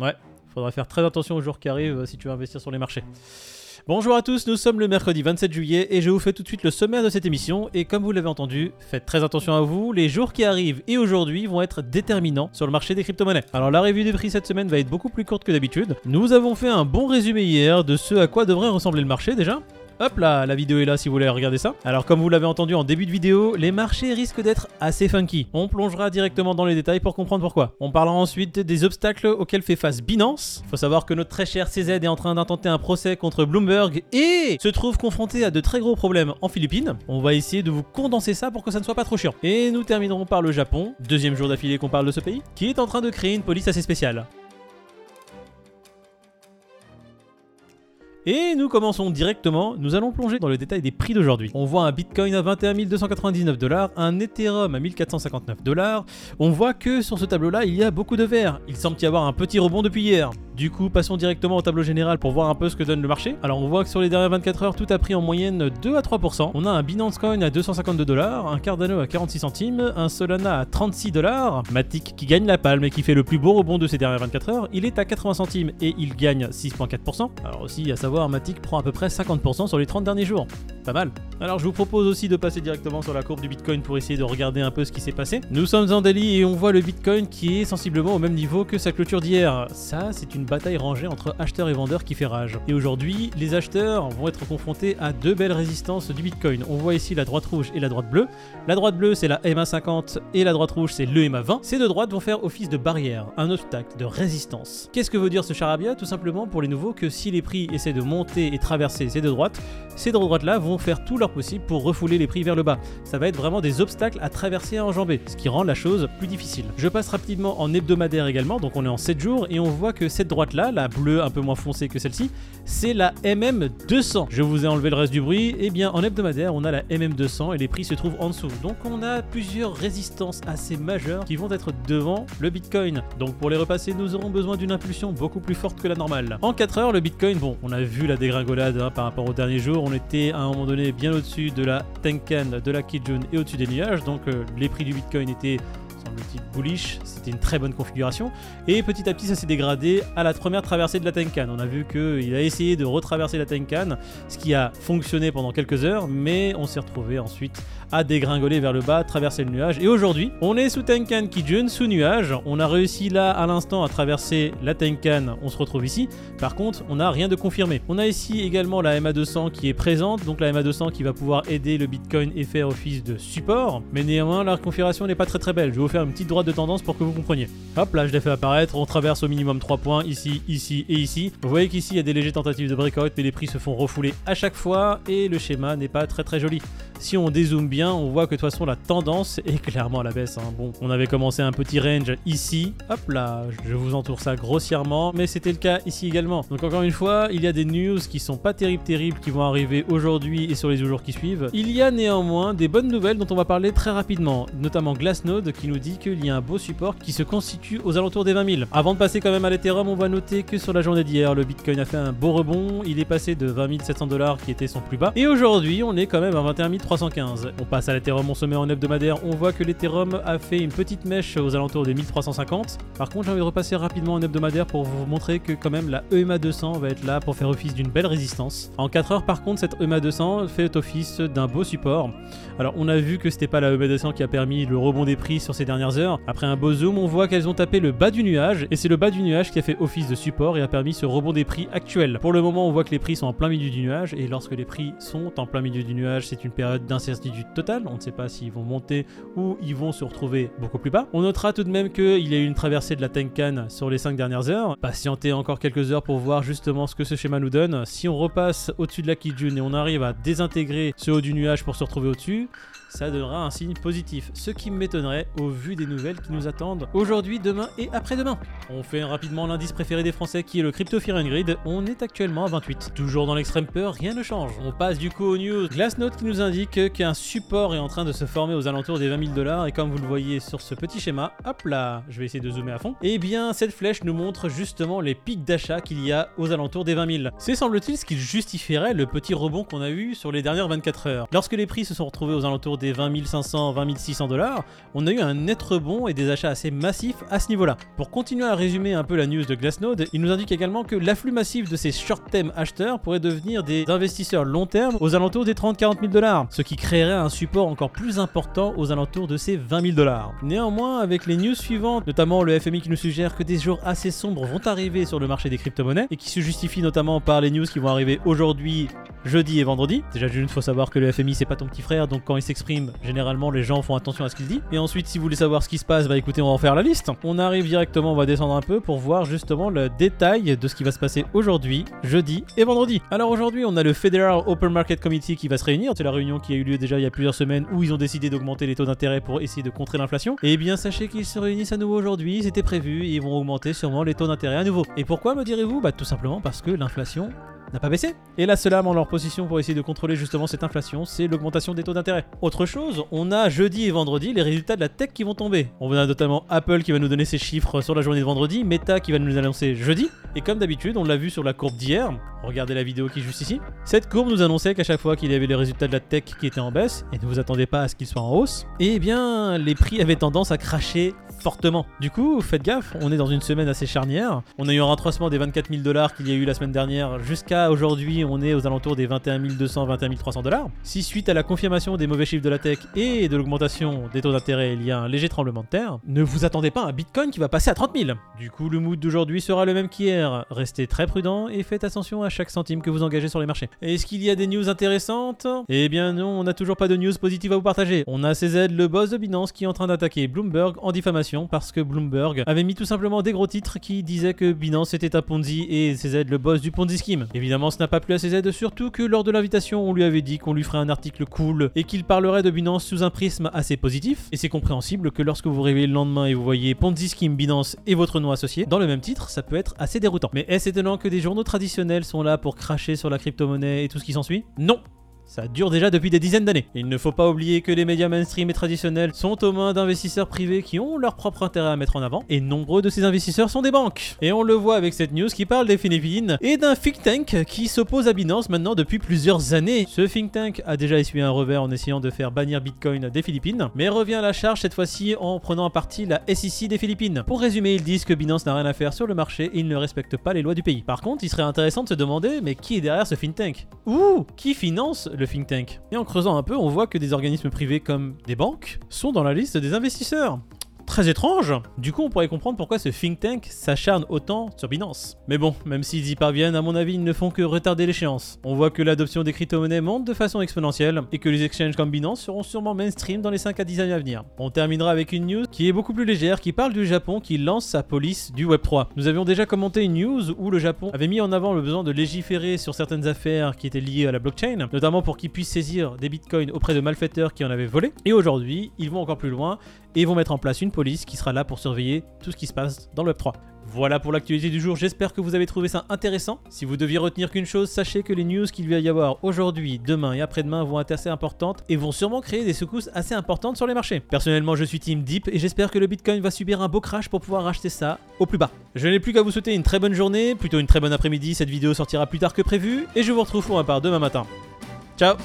Ouais, faudra faire très attention aux jours qui arrivent euh, si tu veux investir sur les marchés. Bonjour à tous, nous sommes le mercredi 27 juillet et je vous fais tout de suite le sommaire de cette émission. Et comme vous l'avez entendu, faites très attention à vous, les jours qui arrivent et aujourd'hui vont être déterminants sur le marché des crypto-monnaies. Alors la revue des prix cette semaine va être beaucoup plus courte que d'habitude. Nous avons fait un bon résumé hier de ce à quoi devrait ressembler le marché déjà. Hop là, la vidéo est là si vous voulez regarder ça. Alors comme vous l'avez entendu en début de vidéo, les marchés risquent d'être assez funky. On plongera directement dans les détails pour comprendre pourquoi. On parlera ensuite des obstacles auxquels fait face Binance. Faut savoir que notre très cher CZ est en train d'intenter un procès contre Bloomberg et se trouve confronté à de très gros problèmes en Philippines. On va essayer de vous condenser ça pour que ça ne soit pas trop chiant. Et nous terminerons par le Japon, deuxième jour d'affilée qu'on parle de ce pays, qui est en train de créer une police assez spéciale. Et nous commençons directement, nous allons plonger dans le détail des prix d'aujourd'hui. On voit un Bitcoin à 21 299 dollars, un Ethereum à 1459 dollars. On voit que sur ce tableau-là, il y a beaucoup de vert. Il semble y avoir un petit rebond depuis hier. Du coup, passons directement au tableau général pour voir un peu ce que donne le marché. Alors, on voit que sur les dernières 24 heures, tout a pris en moyenne 2 à 3%. On a un Binance Coin à 252 dollars, un Cardano à 46 centimes, un Solana à 36 dollars, Matic qui gagne la palme et qui fait le plus beau rebond de ces dernières 24 heures, il est à 80 centimes et il gagne 6,4%. Alors aussi, à savoir, Matic prend à peu près 50% sur les 30 derniers jours. Pas mal. Alors, je vous propose aussi de passer directement sur la courbe du Bitcoin pour essayer de regarder un peu ce qui s'est passé. Nous sommes en daily et on voit le Bitcoin qui est sensiblement au même niveau que sa clôture d'hier. Ça, c'est une bataille rangée entre acheteurs et vendeurs qui fait rage. Et aujourd'hui, les acheteurs vont être confrontés à deux belles résistances du Bitcoin. On voit ici la droite rouge et la droite bleue. La droite bleue, c'est la MA50 et la droite rouge, c'est le MA20. Ces deux droites vont faire office de barrière, un obstacle, de résistance. Qu'est-ce que veut dire ce charabia? Tout simplement pour les nouveaux que si les prix essaient de monter et traverser ces deux droites, ces deux droites-là vont faire tout leur possible pour refouler les prix vers le bas. Ça va être vraiment des obstacles à traverser à enjamber, ce qui rend la chose plus difficile. Je passe rapidement en hebdomadaire également, donc on est en 7 jours et on voit que cette droite-là, la bleue un peu moins foncée que celle-ci, c'est la MM200. Je vous ai enlevé le reste du bruit, et eh bien en hebdomadaire, on a la MM200 et les prix se trouvent en dessous. Donc on a plusieurs résistances assez majeures qui vont être devant le Bitcoin. Donc pour les repasser, nous aurons besoin d'une impulsion beaucoup plus forte que la normale. En 4 heures, le Bitcoin, bon, on a vu la dégringolade hein, par rapport au dernier jour, on était à un moment donné bien au-dessus de la Tenkan, de la Kijun et au-dessus des nuages, donc euh, les prix du Bitcoin étaient bullish, c'était une très bonne configuration. Et petit à petit, ça s'est dégradé à la première traversée de la Tenkan. On a vu qu'il a essayé de retraverser la Tenkan, ce qui a fonctionné pendant quelques heures, mais on s'est retrouvé ensuite à dégringoler vers le bas, traverser le nuage. Et aujourd'hui, on est sous Tenkan Kijun, sous nuage. On a réussi là à l'instant à traverser la Tenkan, on se retrouve ici. Par contre, on n'a rien de confirmé. On a ici également la MA200 qui est présente, donc la MA200 qui va pouvoir aider le Bitcoin et faire office de support. Mais néanmoins, la configuration n'est pas très très belle. Je vais vous faire une petite droite de tendance pour que vous compreniez. Hop, là je l'ai fait apparaître. On traverse au minimum 3 points, ici, ici et ici. Vous voyez qu'ici il y a des légères tentatives de breakout, mais les prix se font refouler à chaque fois et le schéma n'est pas très très joli. Si on dézoome bien, on voit que de toute façon la tendance est clairement à la baisse. Hein. Bon, on avait commencé un petit range ici. Hop là, je vous entoure ça grossièrement, mais c'était le cas ici également. Donc encore une fois, il y a des news qui sont pas terribles terribles qui vont arriver aujourd'hui et sur les jours qui suivent. Il y a néanmoins des bonnes nouvelles dont on va parler très rapidement, notamment Glassnode qui nous dit qu'il y a un beau support qui se constitue aux alentours des 20 000. Avant de passer quand même à l'Ethereum, on va noter que sur la journée d'hier, le Bitcoin a fait un beau rebond. Il est passé de 20 700 dollars qui était son plus bas. Et aujourd'hui, on est quand même à 21 315. On passe à l'Ethereum, on se met en hebdomadaire. On voit que l'Ethereum a fait une petite mèche aux alentours des 1350. Par contre, j'ai envie de repasser rapidement en hebdomadaire pour vous montrer que quand même la EMA 200 va être là pour faire office d'une belle résistance. En 4 heures, par contre, cette EMA 200 fait office d'un beau support. Alors, on a vu que c'était pas la EMA 200 qui a permis le rebond des prix sur ces heures. Après un beau zoom, on voit qu'elles ont tapé le bas du nuage et c'est le bas du nuage qui a fait office de support et a permis ce rebond des prix actuel. Pour le moment, on voit que les prix sont en plein milieu du nuage et lorsque les prix sont en plein milieu du nuage, c'est une période d'incertitude totale. On ne sait pas s'ils vont monter ou ils vont se retrouver beaucoup plus bas. On notera tout de même qu'il y a eu une traversée de la Tenkan sur les 5 dernières heures. Patientez encore quelques heures pour voir justement ce que ce schéma nous donne. Si on repasse au-dessus de la Kijun et on arrive à désintégrer ce haut du nuage pour se retrouver au-dessus, ça donnera un signe positif. Ce qui m'étonnerait au vu des nouvelles qui nous attendent aujourd'hui, demain et après-demain. On fait rapidement l'indice préféré des Français qui est le Crypto Fear and Grid. On est actuellement à 28. Toujours dans l'extrême peur, rien ne change. On passe du coup aux news. Glassnode qui nous indique qu'un support est en train de se former aux alentours des 20 000 dollars. Et comme vous le voyez sur ce petit schéma, hop là, je vais essayer de zoomer à fond. Et eh bien, cette flèche nous montre justement les pics d'achat qu'il y a aux alentours des 20 000. C'est semble-t-il ce qui justifierait le petit rebond qu'on a eu sur les dernières 24 heures. Lorsque les prix se sont retrouvés aux alentours des 20 500, 20 600 dollars, on a eu un net rebond et des achats assez massifs à ce niveau-là. Pour continuer à résumer un peu la news de Glassnode, il nous indique également que l'afflux massif de ces short-term acheteurs pourrait devenir des investisseurs long terme aux alentours des 30-40 000 dollars, ce qui créerait un support encore plus important aux alentours de ces 20 000 dollars. Néanmoins, avec les news suivantes, notamment le FMI qui nous suggère que des jours assez sombres vont arriver sur le marché des crypto-monnaies et qui se justifient notamment par les news qui vont arriver aujourd'hui, jeudi et vendredi. Déjà, il faut savoir que le FMI c'est pas ton petit frère, donc quand il s'exprime, généralement les gens font attention à ce qu'il dit. Et ensuite, si vous voulez savoir ce qui se passe, bah écoutez, on va en faire la liste. On arrive directement, on va descendre un peu pour voir justement le détail de ce qui va se passer aujourd'hui, jeudi et vendredi. Alors aujourd'hui, on a le Federal Open Market Committee qui va se réunir. C'est la réunion qui a eu lieu déjà il y a plusieurs semaines où ils ont décidé d'augmenter les taux d'intérêt pour essayer de contrer l'inflation. Et eh bien, sachez qu'ils se réunissent à nouveau aujourd'hui, c'était prévu, et ils vont augmenter sûrement les taux d'intérêt à nouveau. Et pourquoi me direz-vous? Bah tout simplement parce que l'inflation n'a pas baissé. Et la seule arme en leur position pour essayer de contrôler justement cette inflation, c'est l'augmentation des taux d'intérêt. Autre chose, on a jeudi et vendredi les résultats de la tech qui vont tomber. On a notamment Apple qui va nous donner ses chiffres sur la journée de vendredi, Meta qui va nous annoncer jeudi, et comme d'habitude, on l'a vu sur la courbe d'hier, regardez la vidéo qui est juste ici, cette courbe nous annonçait qu'à chaque fois qu'il y avait les résultats de la tech qui étaient en baisse, et ne vous attendez pas à ce qu'ils soient en hausse, eh bien les prix avaient tendance à cracher Du coup, faites gaffe, on est dans une semaine assez charnière. On a eu un rattrapement des 24 000 dollars qu'il y a eu la semaine dernière jusqu'à aujourd'hui, on est aux alentours des 21 200, 21 300 dollars. Si suite à la confirmation des mauvais chiffres de la tech et de l'augmentation des taux d'intérêt, il y a un léger tremblement de terre, ne vous attendez pas à un Bitcoin qui va passer à 30 000. Du coup, le mood d'aujourd'hui sera le même qu'hier. Restez très prudent et faites attention à chaque centime que vous engagez sur les marchés. Est-ce qu'il y a des news intéressantes? Eh bien non, on n'a toujours pas de news positives à vous partager. On a CZ, le boss de Binance, qui est en train d'attaquer Bloomberg en diffamation parce que Bloomberg avait mis tout simplement des gros titres qui disaient que Binance était un Ponzi et CZ le boss du Ponzi scheme. Évidemment, ce n'a pas plu à CZ, surtout que lors de l'invitation, on lui avait dit qu'on lui ferait un article cool et qu'il parlerait de Binance sous un prisme assez positif. Et c'est compréhensible que lorsque vous réveillez le lendemain et vous voyez Ponzi scheme Binance et votre nom associé dans le même titre, ça peut être assez déroutant. Mais est-ce étonnant que des journaux traditionnels sont là pour cracher sur la crypto-monnaie et tout ce qui s'ensuit? Non ça dure déjà depuis des dizaines d'années. Il ne faut pas oublier que les médias mainstream et traditionnels sont aux mains d'investisseurs privés qui ont leur propre intérêt à mettre en avant, et nombreux de ces investisseurs sont des banques. Et on le voit avec cette news qui parle des Philippines et d'un think tank qui s'oppose à Binance maintenant depuis plusieurs années. Ce think tank a déjà essuyé un revers en essayant de faire bannir Bitcoin des Philippines, mais revient à la charge cette fois-ci en prenant en partie la SEC des Philippines. Pour résumer, ils disent que Binance n'a rien à faire sur le marché et ils ne respectent pas les lois du pays. Par contre, il serait intéressant de se demander, mais qui est derrière ce think tank? Ouh Qui finance le think tank. Et en creusant un peu, on voit que des organismes privés comme des banques sont dans la liste des investisseurs très étrange. Du coup, on pourrait comprendre pourquoi ce think tank s'acharne autant sur Binance. Mais bon, même s'ils y parviennent, à mon avis, ils ne font que retarder l'échéance. On voit que l'adoption des crypto-monnaies monte de façon exponentielle et que les exchanges comme Binance seront sûrement mainstream dans les 5 à 10 années à venir. On terminera avec une news qui est beaucoup plus légère, qui parle du Japon qui lance sa police du Web3. Nous avions déjà commenté une news où le Japon avait mis en avant le besoin de légiférer sur certaines affaires qui étaient liées à la blockchain, notamment pour qu'ils puissent saisir des bitcoins auprès de malfaiteurs qui en avaient volé. Et aujourd'hui, ils vont encore plus loin et vont mettre en place une police qui sera là pour surveiller tout ce qui se passe dans le Web3. Voilà pour l'actualité du jour, j'espère que vous avez trouvé ça intéressant. Si vous deviez retenir qu'une chose, sachez que les news qu'il va y avoir aujourd'hui, demain et après-demain vont être assez importantes et vont sûrement créer des secousses assez importantes sur les marchés. Personnellement, je suis Team Deep et j'espère que le Bitcoin va subir un beau crash pour pouvoir racheter ça au plus bas. Je n'ai plus qu'à vous souhaiter une très bonne journée, plutôt une très bonne après-midi, cette vidéo sortira plus tard que prévu et je vous retrouve pour ma part demain matin. Ciao